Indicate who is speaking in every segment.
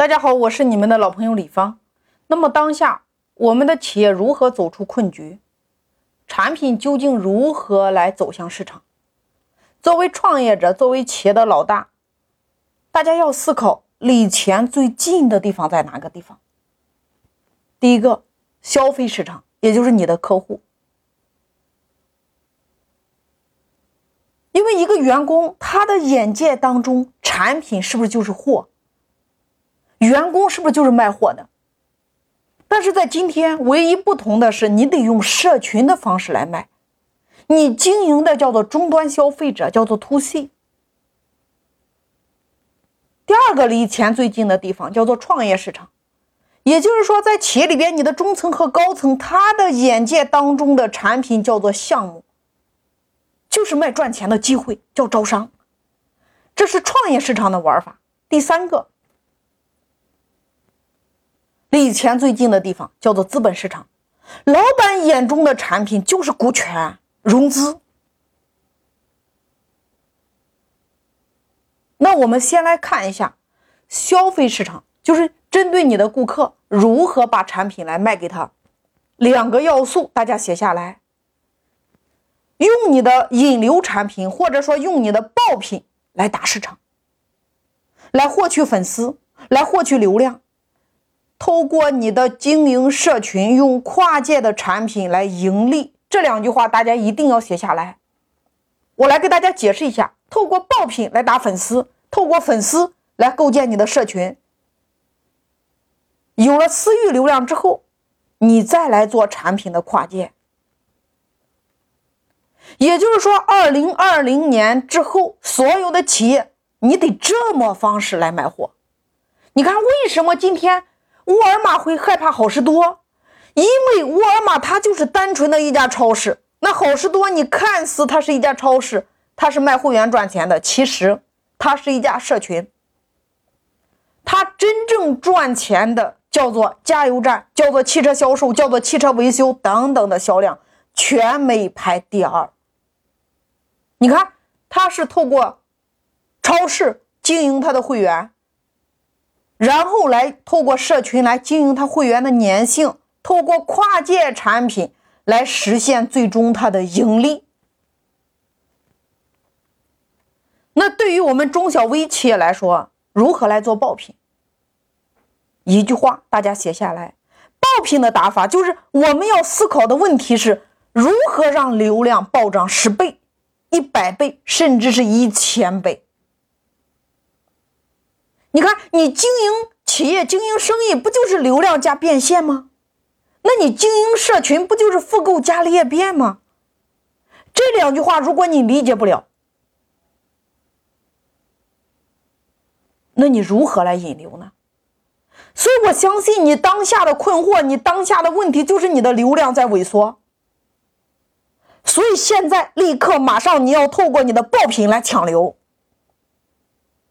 Speaker 1: 大家好，我是你们的老朋友李芳。那么当下我们的企业如何走出困局？产品究竟如何来走向市场？作为创业者，作为企业的老大，大家要思考离钱最近的地方在哪个地方？第一个，消费市场，也就是你的客户。因为一个员工他的眼界当中，产品是不是就是货？员工是不是就是卖货的？但是在今天，唯一不同的是，你得用社群的方式来卖。你经营的叫做终端消费者，叫做 to C。第二个离钱最近的地方叫做创业市场，也就是说，在企业里边，你的中层和高层他的眼界当中的产品叫做项目，就是卖赚钱的机会，叫招商。这是创业市场的玩法。第三个。离钱最近的地方叫做资本市场，老板眼中的产品就是股权融资。那我们先来看一下消费市场，就是针对你的顾客如何把产品来卖给他。两个要素，大家写下来：用你的引流产品，或者说用你的爆品来打市场，来获取粉丝，来获取流量。透过你的经营社群，用跨界的产品来盈利，这两句话大家一定要写下来。我来给大家解释一下：透过爆品来打粉丝，透过粉丝来构建你的社群。有了私域流量之后，你再来做产品的跨界。也就是说，二零二零年之后，所有的企业你得这么方式来卖货。你看，为什么今天？沃尔玛会害怕好事多，因为沃尔玛它就是单纯的一家超市。那好事多，你看似它是一家超市，它是卖会员赚钱的，其实它是一家社群。它真正赚钱的叫做加油站，叫做汽车销售，叫做汽车维修等等的销量，全美排第二。你看，它是透过超市经营它的会员。然后来透过社群来经营他会员的粘性，透过跨界产品来实现最终它的盈利。那对于我们中小微企业来说，如何来做爆品？一句话，大家写下来：爆品的打法就是我们要思考的问题是如何让流量暴涨十倍、一百倍，甚至是一千倍。你看，你经营企业、经营生意，不就是流量加变现吗？那你经营社群，不就是复购加裂变吗？这两句话，如果你理解不了，那你如何来引流呢？所以我相信你当下的困惑，你当下的问题就是你的流量在萎缩。所以现在立刻马上你要透过你的爆品来抢流。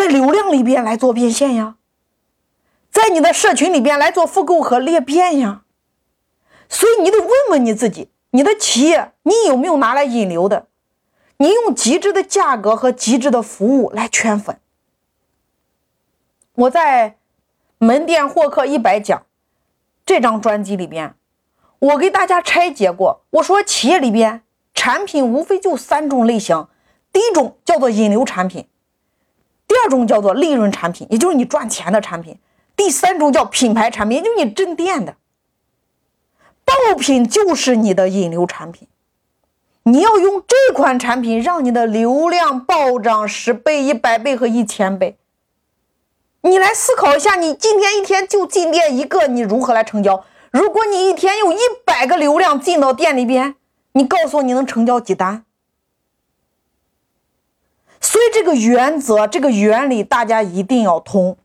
Speaker 1: 在流量里边来做变现呀，在你的社群里边来做复购和裂变呀，所以你得问问你自己，你的企业你有没有拿来引流的？你用极致的价格和极致的服务来圈粉。我在门店获客一百讲这张专辑里边，我给大家拆解过，我说企业里边产品无非就三种类型，第一种叫做引流产品。第二种叫做利润产品，也就是你赚钱的产品；第三种叫品牌产品，也就是你镇店的。爆品就是你的引流产品，你要用这款产品让你的流量暴涨十倍、一百倍和一千倍。你来思考一下，你今天一天就进店一个，你如何来成交？如果你一天有一百个流量进到店里边，你告诉我你能成交几单？所以这个原则，这个原理，大家一定要通。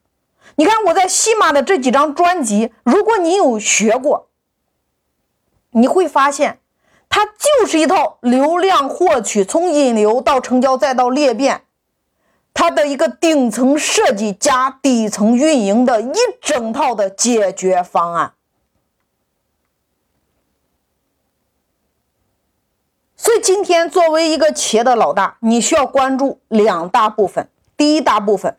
Speaker 1: 你看我在西马的这几张专辑，如果你有学过，你会发现，它就是一套流量获取，从引流到成交再到裂变，它的一个顶层设计加底层运营的一整套的解决方案。所以今天作为一个企业的老大，你需要关注两大部分。第一大部分，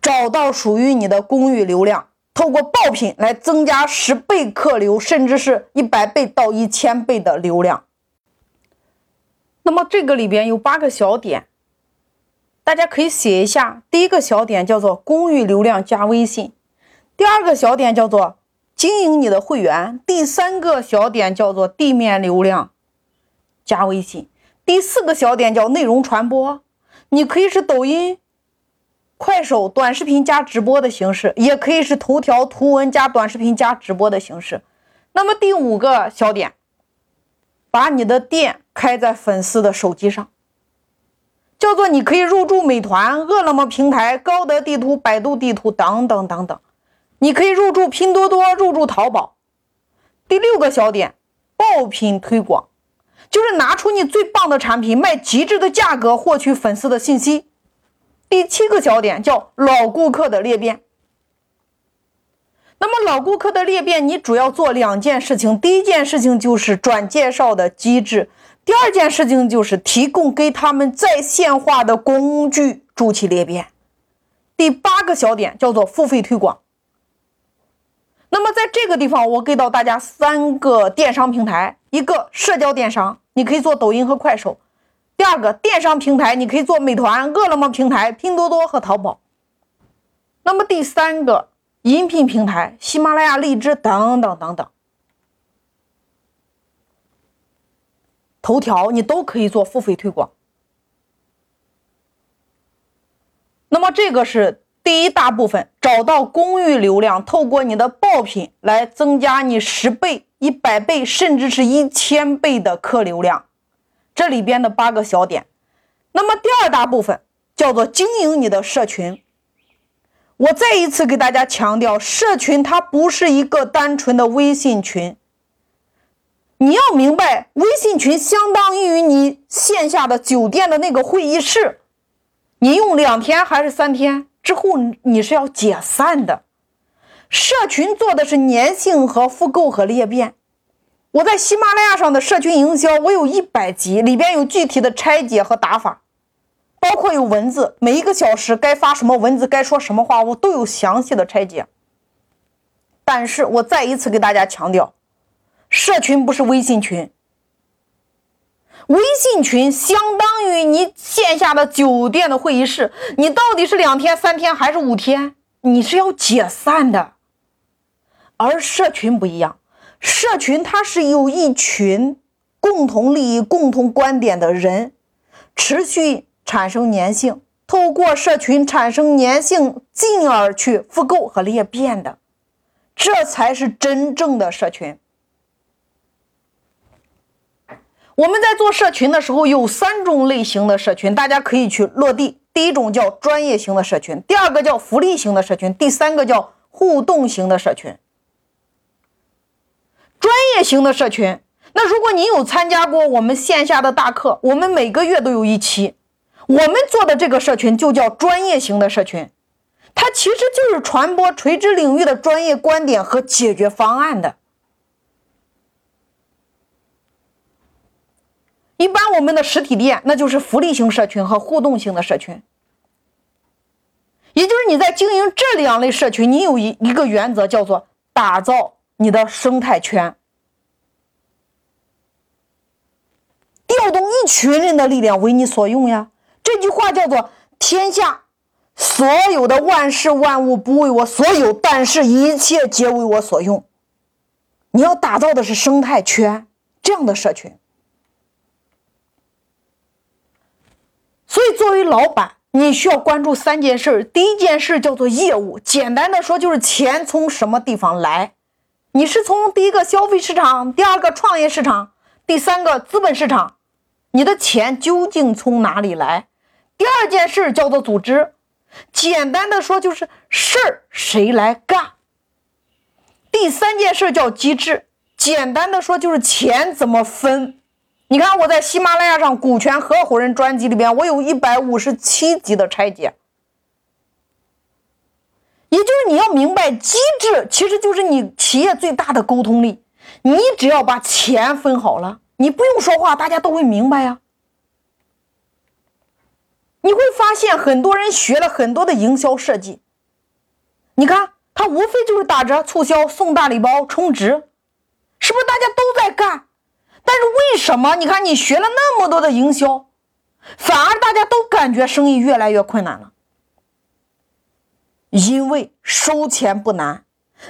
Speaker 1: 找到属于你的公域流量，透过爆品来增加十倍客流，甚至是一百倍到一千倍的流量。那么这个里边有八个小点，大家可以写一下。第一个小点叫做公域流量加微信，第二个小点叫做经营你的会员，第三个小点叫做地面流量加微信，第四个小点叫内容传播。你可以是抖音、快手短视频加直播的形式，也可以是头条图文加短视频加直播的形式。那么第五个小点，把你的店开在粉丝的手机上，叫做你可以入驻美团、饿了么平台、高德地图、百度地图等等等等，你可以入驻拼多多、入驻淘宝。第六个小点，爆品推广。就是拿出你最棒的产品，卖极致的价格，获取粉丝的信息。第七个小点叫老顾客的裂变。那么老顾客的裂变，你主要做两件事情。第一件事情就是转介绍的机制，第二件事情就是提供给他们在线化的工具，助其裂变。第八个小点叫做付费推广。那么在这个地方，我给到大家三个电商平台。一个社交电商，你可以做抖音和快手；第二个电商平台，你可以做美团、饿了么平台、拼多多和淘宝。那么第三个音频平台，喜马拉雅、荔枝等等等等，头条你都可以做付费推广。那么这个是第一大部分，找到公域流量，透过你的爆品来增加你十倍。一百倍甚至是一千倍的客流量，这里边的八个小点。那么第二大部分叫做经营你的社群。我再一次给大家强调，社群它不是一个单纯的微信群。你要明白，微信群相当于你线下的酒店的那个会议室，你用两天还是三天之后，你是要解散的。社群做的是粘性和复购和裂变。我在喜马拉雅上的社群营销，我有一百集，里边有具体的拆解和打法，包括有文字，每一个小时该发什么文字，该说什么话，我都有详细的拆解。但是我再一次给大家强调，社群不是微信群，微信群相当于你线下的酒店的会议室，你到底是两天、三天还是五天，你是要解散的。而社群不一样，社群它是有一群共同利益、共同观点的人，持续产生粘性，透过社群产生粘性，进而去复购和裂变的，这才是真正的社群。我们在做社群的时候，有三种类型的社群，大家可以去落地。第一种叫专业型的社群，第二个叫福利型的社群，第三个叫互动型的社群。业型的社群，那如果你有参加过我们线下的大课，我们每个月都有一期，我们做的这个社群就叫专业型的社群，它其实就是传播垂直领域的专业观点和解决方案的。一般我们的实体店那就是福利型社群和互动型的社群，也就是你在经营这两类社群，你有一一个原则叫做打造。你的生态圈，调动一群人的力量为你所用呀。这句话叫做“天下所有的万事万物不为我所有，但是一切皆为我所用”。你要打造的是生态圈这样的社群。所以，作为老板，你需要关注三件事。第一件事叫做业务，简单的说就是钱从什么地方来。你是从第一个消费市场，第二个创业市场，第三个资本市场，你的钱究竟从哪里来？第二件事叫做组织，简单的说就是事儿谁来干。第三件事叫机制，简单的说就是钱怎么分。你看我在喜马拉雅上股权合伙人专辑里边，我有一百五十七集的拆解。也就是你要明白，机制其实就是你企业最大的沟通力。你只要把钱分好了，你不用说话，大家都会明白呀。你会发现，很多人学了很多的营销设计，你看，它无非就是打折促销、送大礼包、充值，是不是大家都在干？但是为什么？你看你学了那么多的营销，反而大家都感觉生意越来越困难了？因为收钱不难，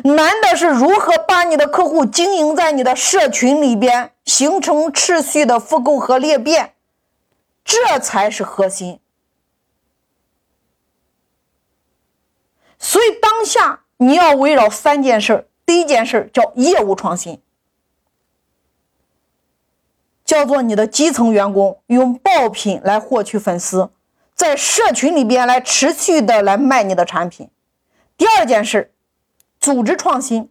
Speaker 1: 难的是如何把你的客户经营在你的社群里边，形成持续的复购和裂变，这才是核心。所以当下你要围绕三件事第一件事叫业务创新，叫做你的基层员工用爆品来获取粉丝，在社群里边来持续的来卖你的产品。第二件事，组织创新，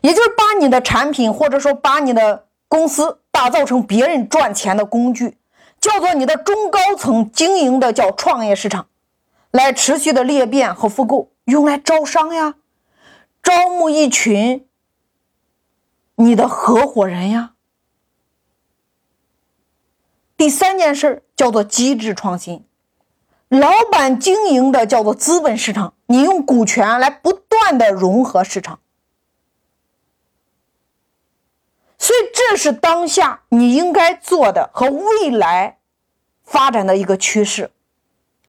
Speaker 1: 也就是把你的产品或者说把你的公司打造成别人赚钱的工具，叫做你的中高层经营的叫创业市场，来持续的裂变和复购，用来招商呀，招募一群你的合伙人呀。第三件事叫做机制创新。老板经营的叫做资本市场，你用股权来不断的融合市场，所以这是当下你应该做的和未来发展的一个趋势。